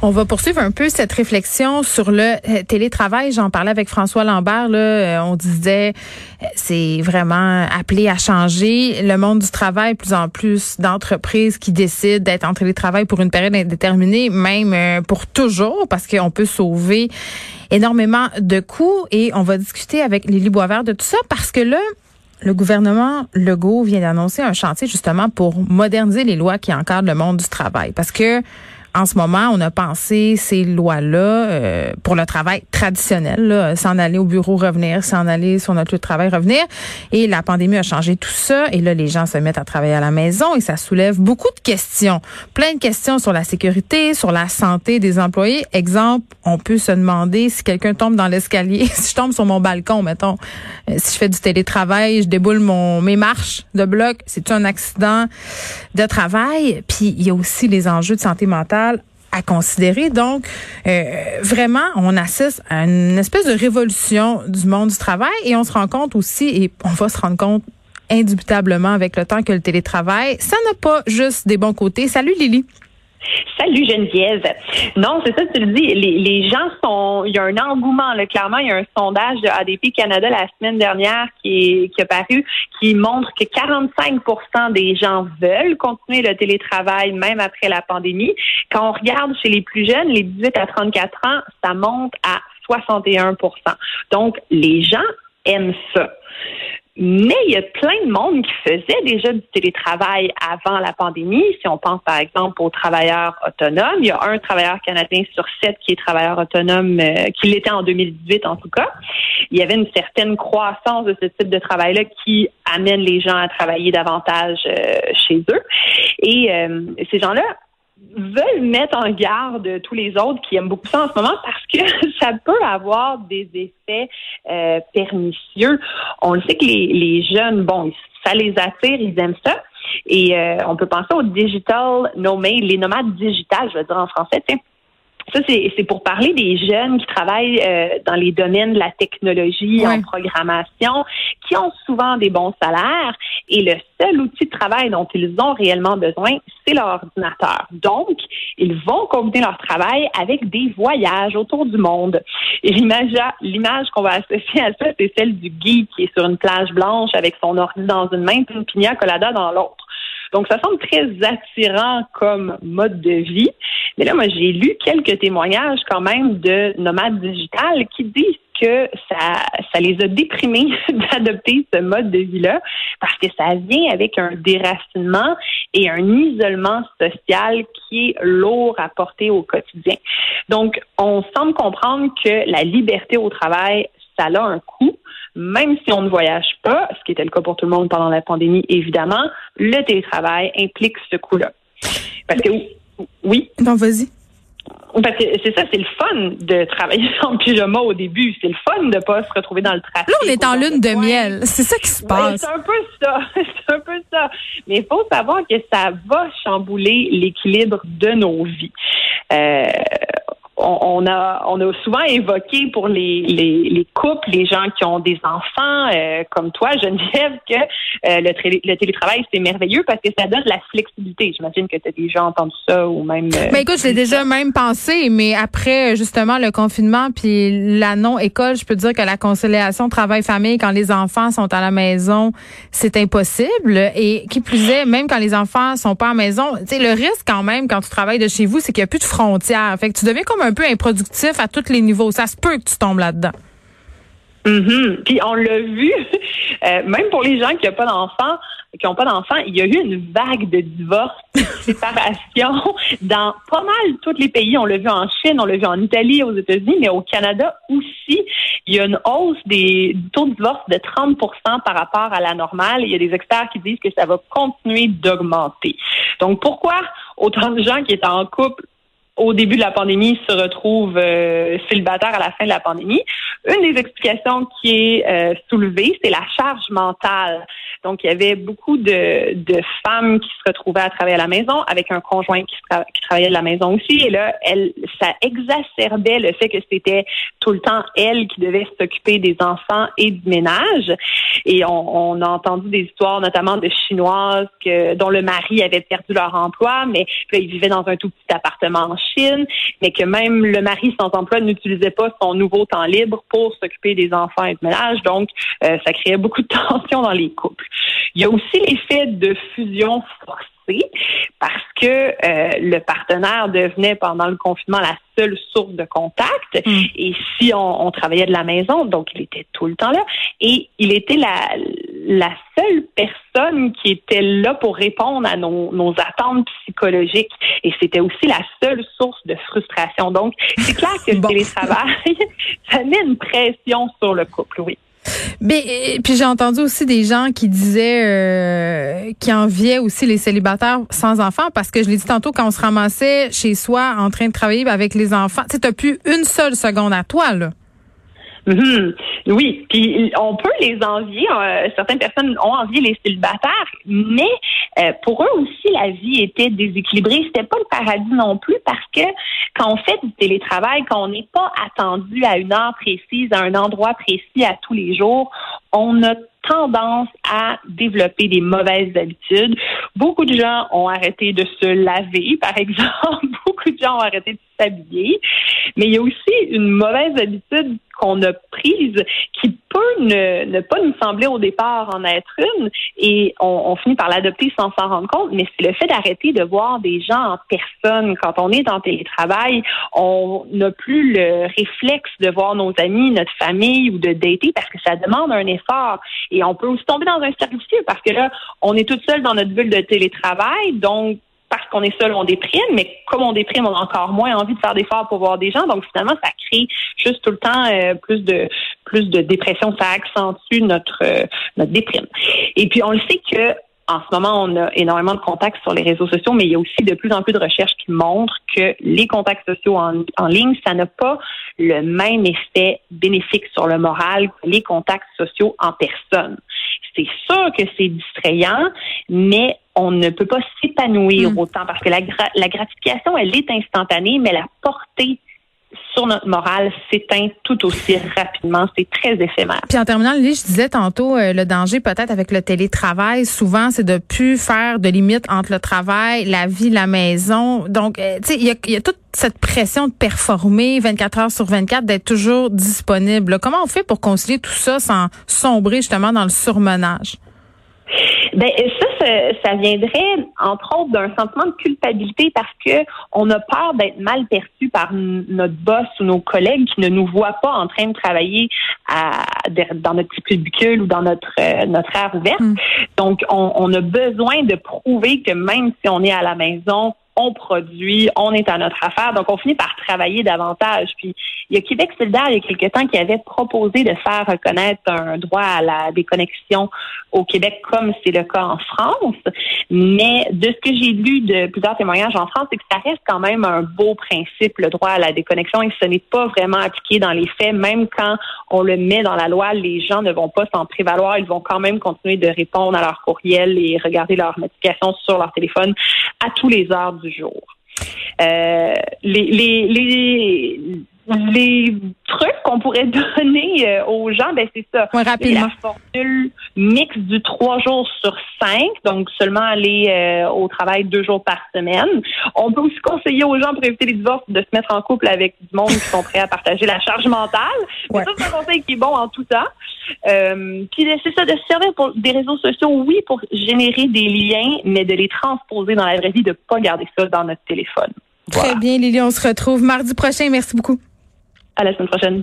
On va poursuivre un peu cette réflexion sur le euh, télétravail. J'en parlais avec François Lambert. Là, euh, on disait euh, c'est vraiment appelé à changer. Le monde du travail, plus en plus d'entreprises qui décident d'être en télétravail pour une période indéterminée, même pour toujours, parce qu'on peut sauver énormément de coûts. Et on va discuter avec Lily Boisvert de tout ça, parce que là, le gouvernement Legault vient d'annoncer un chantier justement pour moderniser les lois qui encadrent le monde du travail. Parce que en ce moment, on a pensé ces lois-là euh, pour le travail traditionnel, s'en aller au bureau, revenir, s'en aller sur notre lieu de travail, revenir. Et la pandémie a changé tout ça. Et là, les gens se mettent à travailler à la maison et ça soulève beaucoup de questions. Plein de questions sur la sécurité, sur la santé des employés. Exemple, on peut se demander si quelqu'un tombe dans l'escalier, si je tombe sur mon balcon, mettons, euh, si je fais du télétravail, je déboule mon mes marches de bloc, c'est un accident de travail? Puis il y a aussi les enjeux de santé mentale à considérer. Donc, euh, vraiment, on assiste à une espèce de révolution du monde du travail et on se rend compte aussi, et on va se rendre compte indubitablement avec le temps que le télétravail, ça n'a pas juste des bons côtés. Salut Lily. Salut Geneviève. Non, c'est ça, tu le dis. Les, gens sont. Il y a un engouement, là. Clairement, il y a un sondage de ADP Canada la semaine dernière qui, est, qui a paru qui montre que 45% des gens veulent continuer le télétravail même après la pandémie. Quand on regarde chez les plus jeunes, les 18 à 34 ans, ça monte à 61% Donc, les gens aiment ça. Mais il y a plein de monde qui faisait déjà du télétravail avant la pandémie. Si on pense par exemple aux travailleurs autonomes, il y a un travailleur canadien sur sept qui est travailleur autonome, euh, qui l'était en 2018 en tout cas. Il y avait une certaine croissance de ce type de travail-là qui amène les gens à travailler davantage euh, chez eux. Et euh, ces gens-là veulent mettre en garde tous les autres qui aiment beaucoup ça en ce moment parce que ça peut avoir des effets euh, pernicieux. On le sait que les, les jeunes, bon, ça les attire, ils aiment ça. Et euh, on peut penser aux digital nomades, les nomades digitales, je veux dire en français, tiens. Ça, c'est pour parler des jeunes qui travaillent euh, dans les domaines de la technologie, en programmation, qui ont souvent des bons salaires. Et le seul outil de travail dont ils ont réellement besoin, c'est leur ordinateur. Donc, ils vont combiner leur travail avec des voyages autour du monde. Et l'image qu'on va associer à ça, c'est celle du geek qui est sur une plage blanche avec son ordi dans une main et une pina colada dans l'autre. Donc, ça semble très attirant comme mode de vie. Mais là, moi, j'ai lu quelques témoignages quand même de nomades digitales qui disent que ça, ça les a déprimés d'adopter ce mode de vie-là parce que ça vient avec un déracinement et un isolement social qui est lourd à porter au quotidien. Donc, on semble comprendre que la liberté au travail, ça a un coût, même si on ne voyage pas, ce qui était le cas pour tout le monde pendant la pandémie, évidemment, le télétravail implique ce coût-là. Parce que oui. Non, vas-y. C'est ça, c'est le fun de travailler en pyjama au début. C'est le fun de pas se retrouver dans le trafic. Là, on est en lune de miel. C'est ça qui se passe. c'est un peu ça. c'est un peu ça. Mais il faut savoir que ça va chambouler l'équilibre de nos vies. Euh, on, a, on a souvent évoqué pour les, les, les couples, les gens qui ont des enfants, euh, comme toi, Geneviève, que euh, le, le, télétravail, c'est merveilleux parce que ça donne de la flexibilité. J'imagine que tu as déjà entendu ça ou même... Euh, ben écoute, j'ai déjà même pensé, mais après, justement, le confinement puis la non-école, je peux dire que la conciliation travail-famille, quand les enfants sont à la maison, c'est impossible. Et qui plus est, même quand les enfants sont pas à la maison, le risque quand même, quand tu travailles de chez vous, c'est qu'il n'y a plus de frontières. Fait que tu deviens comme un un peu improductif à tous les niveaux. Ça se peut que tu tombes là-dedans. Mm Puis on l'a vu, euh, même pour les gens qui n'ont pas d'enfants, qui n'ont pas d'enfants, il y a eu une vague de divorces, de séparations dans pas mal tous les pays. On l'a vu en Chine, on l'a vu en Italie, aux États-Unis, mais au Canada aussi. Il y a une hausse des taux de divorce de 30% par rapport à la normale. Il y a des experts qui disent que ça va continuer d'augmenter. Donc pourquoi autant de gens qui étaient en couple au début de la pandémie se retrouvent euh, à la fin de la pandémie. Une des explications qui est euh, soulevée, c'est la charge mentale. Donc, il y avait beaucoup de, femmes qui se retrouvaient à travailler à la maison avec un conjoint qui, travaillait à la maison aussi. Et là, ça exacerbait le fait que c'était tout le temps elle qui devait s'occuper des enfants et du ménage. Et on, a entendu des histoires, notamment de Chinoises dont le mari avait perdu leur emploi, mais là, ils vivaient dans un tout petit appartement en Chine, mais que même le mari sans emploi n'utilisait pas son nouveau temps libre pour s'occuper des enfants et du ménage. Donc, euh, ça créait beaucoup de tensions dans les couples. Il y a aussi l'effet de fusion forcée parce que euh, le partenaire devenait pendant le confinement la seule source de contact. Mm. Et si on, on, travaillait de la maison, donc il était tout le temps là. Et il était la, la seule personne qui était là pour répondre à nos, nos attentes psychologiques. Et c'était aussi la seule source de frustration. Donc, c'est clair que le télétravail, ça met une pression sur le couple, oui. Mais, puis j'ai entendu aussi des gens qui disaient euh, qui enviaient aussi les célibataires sans enfants parce que je l'ai dit tantôt quand on se ramassait chez soi en train de travailler avec les enfants, tu n'as plus une seule seconde à toi là. Mhm. Oui, puis on peut les envier. Euh, certaines personnes ont envié les célibataires, mais euh, pour eux aussi, la vie était déséquilibrée. C'était pas le paradis non plus parce que quand on fait du télétravail, quand on n'est pas attendu à une heure précise, à un endroit précis à tous les jours, on a tendance à développer des mauvaises habitudes. Beaucoup de gens ont arrêté de se laver, par exemple. De gens ont arrêté de s'habiller. Mais il y a aussi une mauvaise habitude qu'on a prise qui peut ne, pas nous sembler au départ en être une et on, finit par l'adopter sans s'en rendre compte, mais c'est le fait d'arrêter de voir des gens en personne. Quand on est en télétravail, on n'a plus le réflexe de voir nos amis, notre famille ou de dater parce que ça demande un effort. Et on peut aussi tomber dans un cercle parce que là, on est toute seule dans notre bulle de télétravail, donc qu'on est seul, on déprime, mais comme on déprime, on a encore moins envie de faire d'efforts pour voir des gens. Donc finalement, ça crée juste tout le temps euh, plus de plus de dépression, ça accentue notre euh, notre déprime. Et puis on le sait que en ce moment, on a énormément de contacts sur les réseaux sociaux, mais il y a aussi de plus en plus de recherches qui montrent que les contacts sociaux en, en ligne, ça n'a pas le même effet bénéfique sur le moral que les contacts sociaux en personne. C'est sûr que c'est distrayant, mais on ne peut pas s'épanouir hmm. autant parce que la, la gratification, elle est instantanée, mais la portée sur notre morale s'éteint tout aussi rapidement. C'est très éphémère. Puis en terminant, je disais tantôt, euh, le danger peut-être avec le télétravail, souvent, c'est de plus faire de limites entre le travail, la vie, la maison. Donc, euh, tu sais, il y a, toute cette pression de performer 24 heures sur 24, d'être toujours disponible. Comment on fait pour concilier tout ça sans sombrer justement dans le surmenage? Ben ça, ça, viendrait entre autres d'un sentiment de culpabilité parce que on a peur d'être mal perçu par notre boss ou nos collègues qui ne nous voient pas en train de travailler à, dans notre petit cubicule ou dans notre euh, notre aire ouverte. Mm. Donc on, on a besoin de prouver que même si on est à la maison, on produit, on est à notre affaire. Donc, on finit par travailler davantage. Puis, il y a Québec solidaire, il y a quelque temps, qui avait proposé de faire reconnaître un droit à la déconnexion au Québec, comme c'est le cas en France. Mais de ce que j'ai lu de plusieurs témoignages en France, c'est que ça reste quand même un beau principe, le droit à la déconnexion, et ce n'est pas vraiment appliqué dans les faits. Même quand on le met dans la loi, les gens ne vont pas s'en prévaloir. Ils vont quand même continuer de répondre à leurs courriels et regarder leurs notifications sur leur téléphone à tous les heures du jour. Euh, les, les, les, les qu'on pourrait donner euh, aux gens, ben c'est ça. La formule mixte du trois jours sur cinq, donc seulement aller euh, au travail deux jours par semaine. On peut aussi conseiller aux gens pour éviter les divorces de se mettre en couple avec du monde qui sont prêts à partager la charge mentale. ça, c'est un conseil qui est bon en tout temps. Euh, puis c'est ça, de se servir pour des réseaux sociaux, oui, pour générer des liens, mais de les transposer dans la vraie vie, de pas garder ça dans notre téléphone. Très bien, Lily, on se retrouve mardi prochain. Merci beaucoup. À la semaine prochaine.